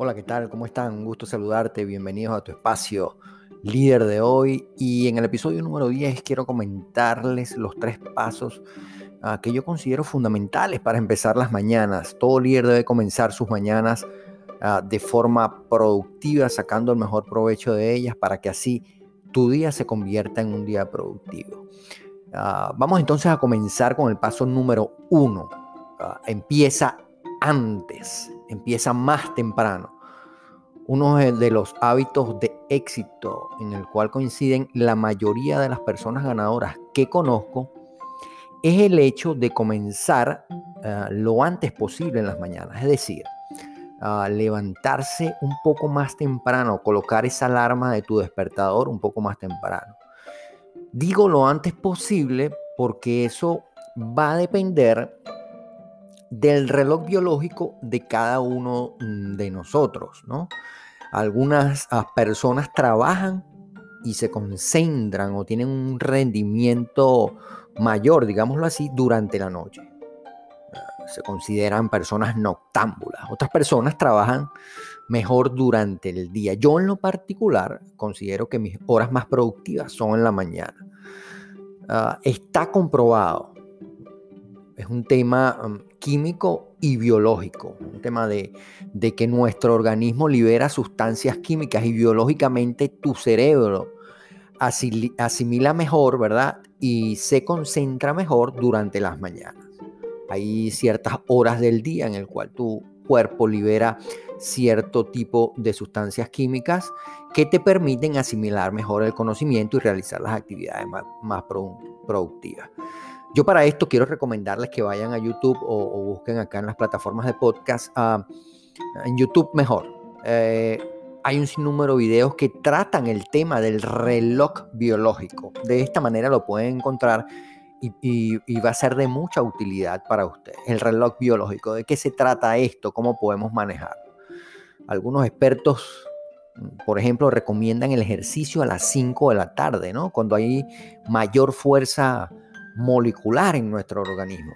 Hola, ¿qué tal? ¿Cómo están? Un gusto saludarte. Bienvenidos a tu espacio líder de hoy. Y en el episodio número 10 quiero comentarles los tres pasos uh, que yo considero fundamentales para empezar las mañanas. Todo líder debe comenzar sus mañanas uh, de forma productiva, sacando el mejor provecho de ellas para que así tu día se convierta en un día productivo. Uh, vamos entonces a comenzar con el paso número uno. empieza antes, empieza más temprano. Uno de los hábitos de éxito en el cual coinciden la mayoría de las personas ganadoras que conozco es el hecho de comenzar uh, lo antes posible en las mañanas. Es decir, levantarse un poco más temprano, colocar esa alarma de tu despertador un poco más temprano. Digo lo antes posible porque eso va a depender del reloj biológico de cada uno mm, de nosotros, ¿no? Algunas ah, personas trabajan y se concentran o tienen un rendimiento mayor, digámoslo así, durante la noche. Ah, se consideran personas noctámbulas. Otras personas trabajan mejor durante el día. Yo en lo particular considero que mis horas más productivas son en la mañana. Uh, está comprobado es un tema um, químico y biológico, un tema de, que nuestro organismo libera sustancias químicas y biológicamente tu cerebro asimila mejor, ¿verdad? Y se concentra mejor durante las mañanas. Hay ciertas horas del día en el cual tu cuerpo libera cierto tipo de sustancias químicas que te permiten asimilar mejor el conocimiento y realizar las actividades más, más productivas. Yo para esto quiero recomendarles que vayan a YouTube o, busquen acá en las plataformas de podcast. En YouTube mejor. Eh, hay un sinnúmero de videos que tratan el tema del reloj biológico. De esta manera lo pueden encontrar y, va a ser de mucha utilidad para ustedes. El reloj biológico. ¿De qué se trata esto? ¿Cómo podemos manejarlo? Algunos expertos por ejemplo, recomiendan el ejercicio a las 5 de la tarde, ¿no? Cuando hay mayor fuerza molecular en nuestro organismo.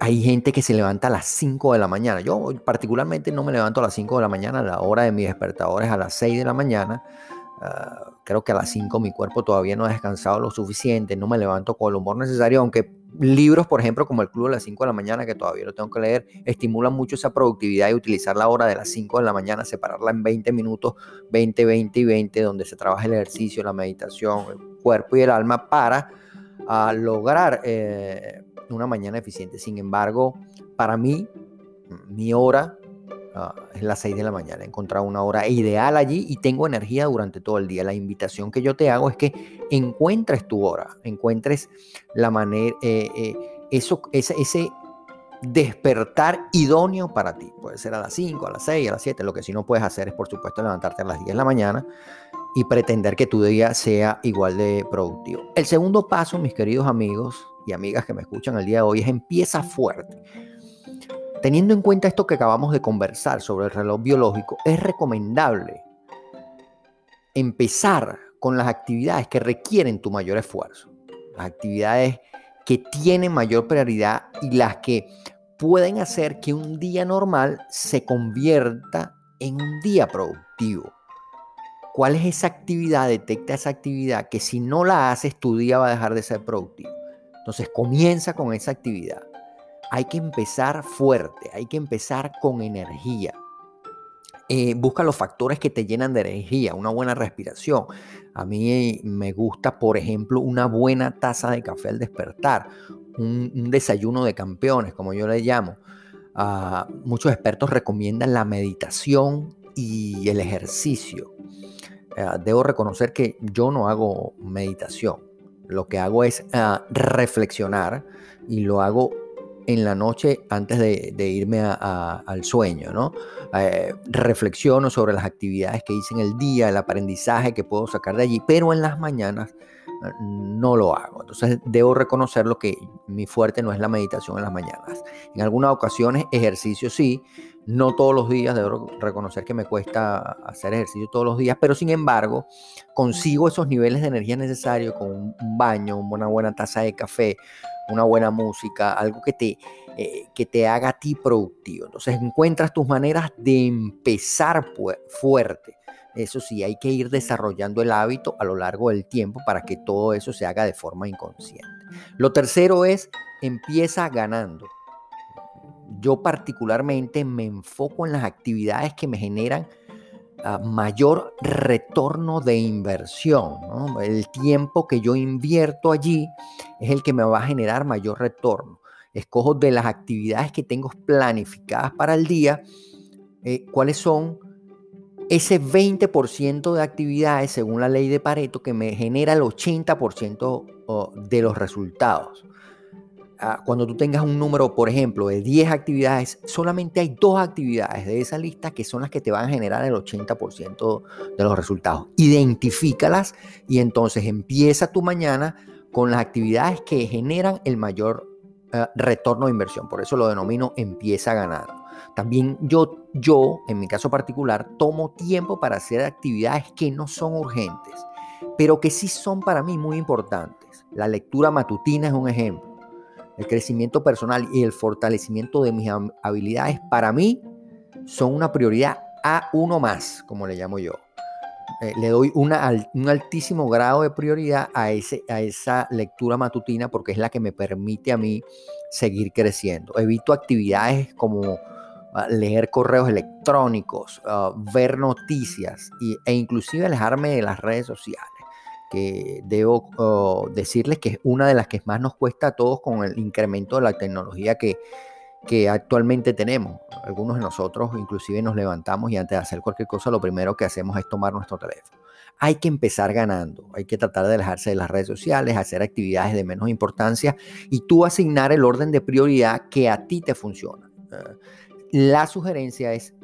hay gente que se levanta a las 5 de la mañana. Yo particularmente no me levanto a las 5 de la mañana, la hora de mis despertadores a las 6 de la mañana. Ah, creo que a las 5 mi cuerpo todavía no ha descansado lo suficiente, no me levanto con el humor necesario, aunque libros, por ejemplo, como el Club de las 5 de la mañana, que todavía lo tengo que leer, estimulan mucho esa productividad y utilizar la hora de las 5 de la mañana, separarla en 20 minutos, 20, 20 y 20, donde se trabaja el ejercicio, la meditación, el cuerpo y el alma para uh, lograr eh, una mañana eficiente. Sin embargo, para mí, mi hora uh, es las 6 de la mañana. He encontrado una hora ideal allí y tengo energía durante todo el día. La invitación que yo te hago es que encuentres tu hora, encuentres la manera, eh, eh, eso, ese, ese despertar idóneo para ti. Puede ser a las 5, a las 6, a las 7. Lo que sí no puedes hacer es, por supuesto, levantarte a las 10 de la mañana y pretender que tu día sea igual de productivo. El segundo paso, mis queridos amigos y amigas que me escuchan el día de hoy, es empieza fuerte. Teniendo en cuenta esto que acabamos de conversar sobre el reloj biológico, es recomendable empezar con las actividades que requieren tu mayor esfuerzo, las actividades que tienen mayor prioridad y las que pueden hacer que un día normal se convierta en un día productivo. ¿Cuál es esa actividad? Detecta esa actividad que si no la haces tu día va a dejar de ser productivo. Entonces comienza con esa actividad hay que empezar fuerte, hay que empezar con energía. Eh, busca los factores que te llenan de energía, una buena respiración. A mí me gusta, por ejemplo, una buena taza de café al despertar, un, desayuno de campeones, como yo le llamo. Ah, muchos expertos recomiendan la meditación y el ejercicio. Ah, debo reconocer que yo no hago meditación. Lo que hago es ah, reflexionar y lo hago en la noche antes de, irme al sueño. Eh, reflexiono sobre las actividades que hice en el día, el aprendizaje que puedo sacar de allí, pero en las mañanas eh, no lo hago. Entonces debo reconocer lo que mi fuerte no es la meditación en las mañanas. En algunas ocasiones ejercicio sí, no todos los días, debo reconocer que me cuesta hacer ejercicio todos los días, pero sin embargo consigo esos niveles de energía necesarios con un baño, una buena taza de café, una buena música, algo que te, eh, que te haga a ti productivo. Entonces encuentras tus maneras de empezar fuerte. Eso sí, hay que ir desarrollando el hábito a lo largo del tiempo para que todo eso se haga de forma inconsciente. Lo tercero es, empieza ganando. Yo particularmente me enfoco en las actividades que me generan ah, mayor retorno de inversión. El tiempo que yo invierto allí es el que me va a generar mayor retorno. Escojo de las actividades que tengo planificadas para el día, eh, cuáles son ese 20% de actividades, según la ley de Pareto, que me genera el 80% de los resultados. Ah, cuando tú tengas un número, por ejemplo, de 10 actividades, solamente hay dos actividades de esa lista que son las que te van a generar el 80% de los resultados. Identifícalas y entonces empieza tu mañana con las actividades que generan el mayor eh, retorno de inversión. Por eso lo denomino empieza a ganar. También yo, yo, en mi caso particular, tomo tiempo para hacer actividades que no son urgentes, pero que sí son para mí muy importantes. La lectura matutina es un ejemplo. El crecimiento personal y el fortalecimiento de mis habilidades para mí son una prioridad a uno más, como le llamo yo. Eh, le doy un altísimo grado de prioridad a, esa lectura matutina porque es la que me permite a mí seguir creciendo. Evito actividades como leer correos electrónicos, ver noticias e inclusive alejarme de las redes sociales que debo decirles que es una de las que más nos cuesta a todos con el incremento de la tecnología que, que actualmente tenemos. Algunos de nosotros inclusive nos levantamos y antes de hacer cualquier cosa lo primero que hacemos es tomar nuestro teléfono. Hay que empezar ganando, hay que tratar de alejarse de las redes sociales, hacer actividades de menos importancia y tú asignar el orden de prioridad que a ti te funciona. Eh, la sugerencia es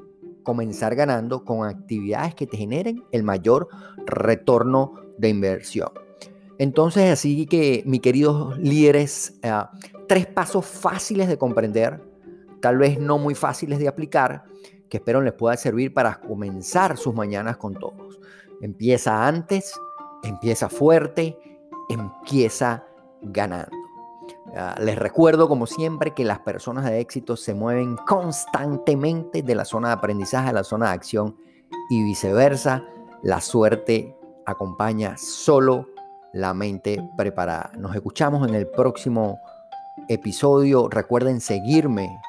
comenzar ganando con actividades que te generen el mayor retorno de inversión. Entonces, así que, mis queridos líderes, eh, tres pasos fáciles de comprender, tal vez no muy fáciles de aplicar, que espero les pueda servir para comenzar sus mañanas con todos. Empieza antes, empieza fuerte, empieza ganando. Ah, les recuerdo, como siempre, que las personas de éxito se mueven constantemente de la zona de aprendizaje a la zona de acción y viceversa. La suerte acompaña solo la mente preparada. Nos escuchamos en el próximo episodio. Recuerden seguirme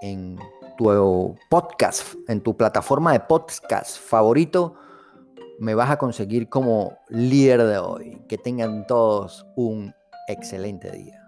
en tu podcast, en tu plataforma de podcast favorito. Me vas a conseguir como líder de hoy. Que tengan todos un excelente día.